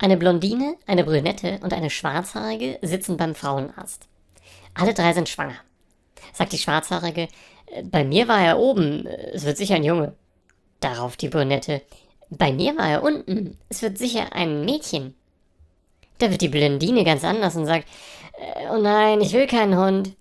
Eine Blondine, eine Brünette und eine Schwarzhaarige sitzen beim Frauenarzt. Alle drei sind schwanger. Sagt die Schwarzhaarige, äh, bei mir war er oben, äh, es wird sicher ein Junge. Darauf die Brünette, bei mir war er unten, es wird sicher ein Mädchen. Da wird die Blondine ganz anders und sagt, äh, oh nein, ich will keinen Hund.